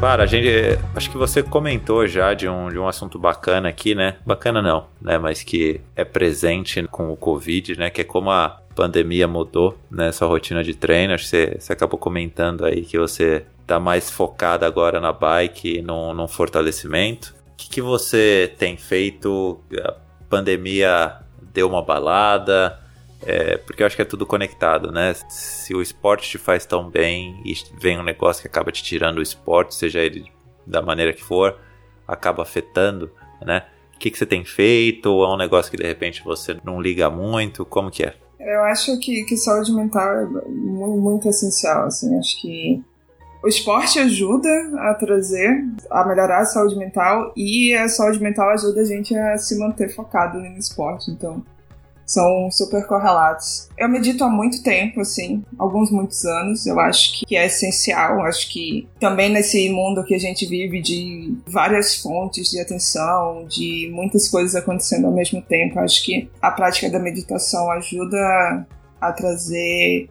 Claro, a gente. Acho que você comentou já de um, de um assunto bacana aqui, né? Bacana não, né? Mas que é presente com o Covid, né? Que é como a pandemia mudou, né? Sua rotina de treino. Acho que você, você acabou comentando aí que você tá mais focado agora na bike no fortalecimento. O que, que você tem feito? A pandemia deu uma balada? É, porque eu acho que é tudo conectado, né? Se o esporte te faz tão bem e vem um negócio que acaba te tirando o esporte, seja ele da maneira que for, acaba afetando, né? O que, que você tem feito? Ou é um negócio que de repente você não liga muito? Como que é? Eu acho que, que saúde mental é muito, muito essencial, assim. Acho que o esporte ajuda a trazer, a melhorar a saúde mental e a saúde mental ajuda a gente a se manter focado no esporte. Então, são super correlatos. Eu medito há muito tempo, assim, alguns muitos anos. Eu acho que é essencial. Acho que também nesse mundo que a gente vive de várias fontes de atenção, de muitas coisas acontecendo ao mesmo tempo, acho que a prática da meditação ajuda a trazer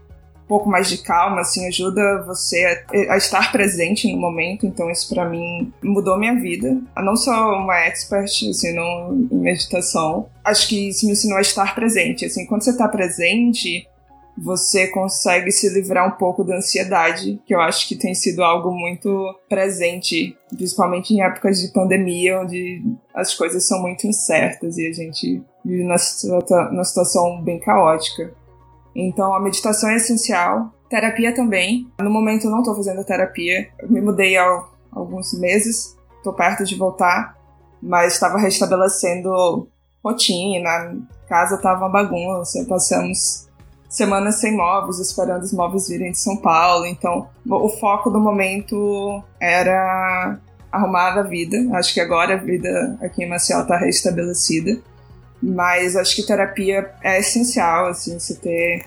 pouco mais de calma, assim, ajuda você a, a estar presente no momento. Então, isso para mim mudou minha vida. Eu não sou uma expert, assim, no, em meditação. Acho que isso me ensinou a estar presente. Assim, quando você tá presente, você consegue se livrar um pouco da ansiedade, que eu acho que tem sido algo muito presente, principalmente em épocas de pandemia, onde as coisas são muito incertas e a gente vive numa situação bem caótica. Então a meditação é essencial, terapia também. No momento eu não estou fazendo terapia, eu me mudei há alguns meses, estou perto de voltar, mas estava restabelecendo rotina, casa estava uma bagunça, passamos semanas sem móveis, esperando os móveis virem de São Paulo, então o foco do momento era arrumar a vida. Acho que agora a vida aqui em Maceió está restabelecida. Mas acho que terapia é essencial, assim, você ter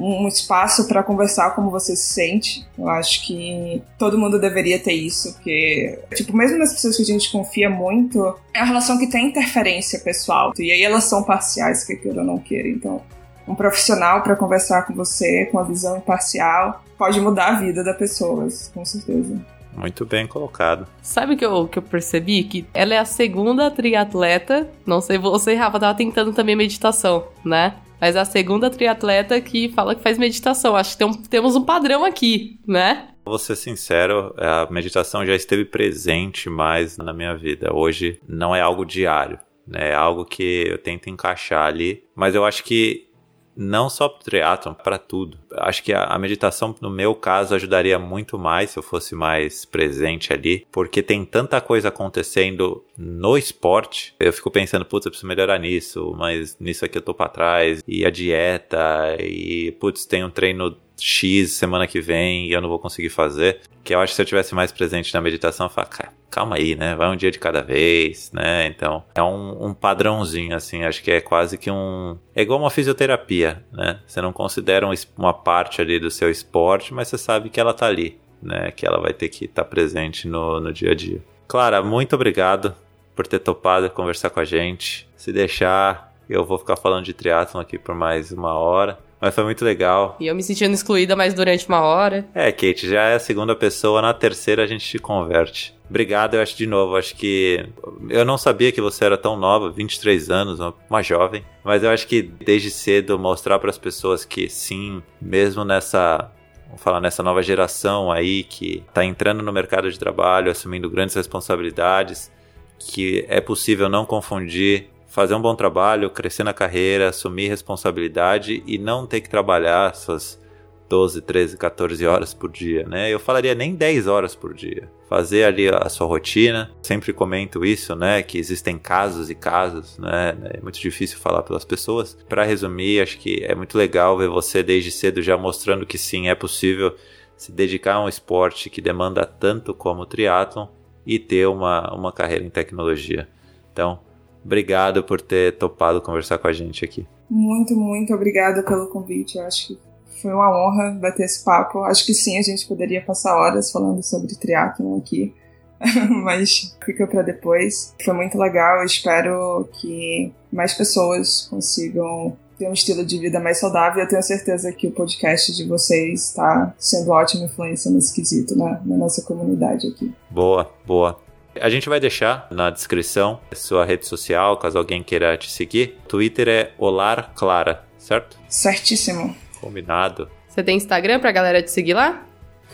um espaço para conversar como você se sente. Eu acho que todo mundo deveria ter isso, porque, tipo, mesmo nas pessoas que a gente confia muito, é uma relação que tem interferência pessoal. E aí elas são parciais, que ou não queira. Então, um profissional para conversar com você, com uma visão imparcial, pode mudar a vida da pessoa, com certeza. Muito bem colocado. Sabe o que eu, que eu percebi? Que ela é a segunda triatleta. Não sei, você, Rafa, tava tentando também meditação, né? Mas a segunda triatleta que fala que faz meditação. Acho que tem um, temos um padrão aqui, né? Vou ser sincero, a meditação já esteve presente mais na minha vida. Hoje não é algo diário, né? É algo que eu tento encaixar ali. Mas eu acho que não só para o triatlon, para tudo. Acho que a, a, meditação, no meu caso, ajudaria muito mais se eu fosse mais presente ali, porque tem tanta coisa acontecendo no esporte. Eu fico pensando, putz, eu preciso melhorar nisso, mas nisso aqui eu tô para trás, e a dieta, e putz, tem um treino X semana que vem e eu não vou conseguir fazer. Que eu acho que se eu tivesse mais presente na meditação, eu falo, calma aí, né? Vai um dia de cada vez, né? Então, é um, um, padrãozinho, assim, acho que é quase que um. É igual uma fisioterapia, né? Você não considera um, uma parte ali do seu esporte, mas você sabe que ela tá ali, né? Que ela vai ter que estar tá presente no, no dia a dia. Clara, muito obrigado por ter topado conversar com a gente. Se deixar, eu vou ficar falando de triatlon aqui por mais uma hora. Mas foi muito legal. E eu me sentindo excluída mais durante uma hora. É, Kate, já é a segunda pessoa, na terceira a gente te converte. Obrigado, eu acho de novo, acho que eu não sabia que você era tão nova, 23 anos, uma jovem, mas eu acho que desde cedo mostrar para as pessoas que sim, mesmo nessa vamos falar nessa nova geração aí que está entrando no mercado de trabalho, assumindo grandes responsabilidades, que é possível não confundir fazer um bom trabalho, crescer na carreira, assumir responsabilidade e não ter que trabalhar suas 12, 13, 14 horas por dia, né? Eu falaria nem 10 horas por dia. Fazer ali a sua rotina. Sempre comento isso, né? Que existem casos e casos, né? É muito difícil falar pelas pessoas. Para resumir, acho que é muito legal ver você desde cedo já mostrando que sim, é possível se dedicar a um esporte que demanda tanto como o triatlon e ter uma, uma carreira em tecnologia. Então, Obrigado por ter topado conversar com a gente aqui. Muito, muito obrigada pelo convite. Eu acho que foi uma honra bater esse papo. Acho que sim, a gente poderia passar horas falando sobre triatlon aqui, mas fica para depois. Foi muito legal. Eu espero que mais pessoas consigam ter um estilo de vida mais saudável. Eu tenho certeza que o podcast de vocês está sendo ótima influência nesse quesito né? na nossa comunidade aqui. Boa, boa. A gente vai deixar na descrição sua rede social, caso alguém queira te seguir. Twitter é Olar Clara, certo? Certíssimo. Combinado. Você tem Instagram pra galera te seguir lá?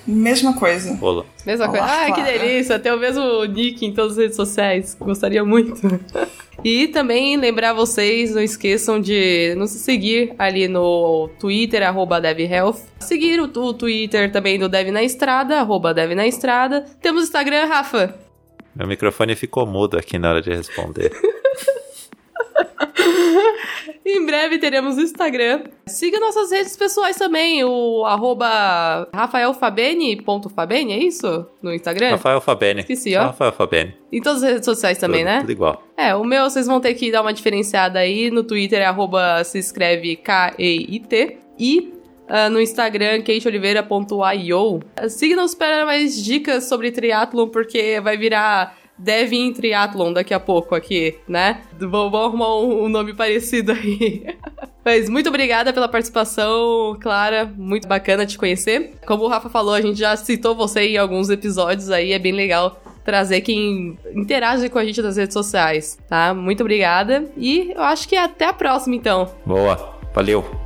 Mesma coisa. Olá. Mesma Olá, coisa. Ah, que delícia. Ter o mesmo nick em todas as redes sociais. Gostaria muito. E também lembrar vocês, não esqueçam de nos seguir ali no Twitter, arroba DevHealth. Seguir o, o Twitter também do Dev na Estrada, arroba Dev na Estrada. Temos Instagram, Rafa? Meu microfone ficou mudo aqui na hora de responder. em breve teremos o Instagram. Siga nossas redes pessoais também, o arroba rafaelfabene.fabene, é isso? No Instagram? Rafael Fabene. Esqueci, ó. Rafael Fabene. Em todas as redes sociais também, tudo, né? Tudo igual. É, o meu vocês vão ter que dar uma diferenciada aí. No Twitter é arroba se escreve K-E-I-T. E Uh, no Instagram, kateoliveira.io. Siga-nos para mais dicas sobre triatlon, porque vai virar Devin Triathlon daqui a pouco aqui, né? Vamos arrumar um, um nome parecido aí. Mas muito obrigada pela participação, Clara. Muito bacana te conhecer. Como o Rafa falou, a gente já citou você em alguns episódios aí, é bem legal trazer quem interage com a gente nas redes sociais, tá? Muito obrigada e eu acho que até a próxima então. Boa, valeu.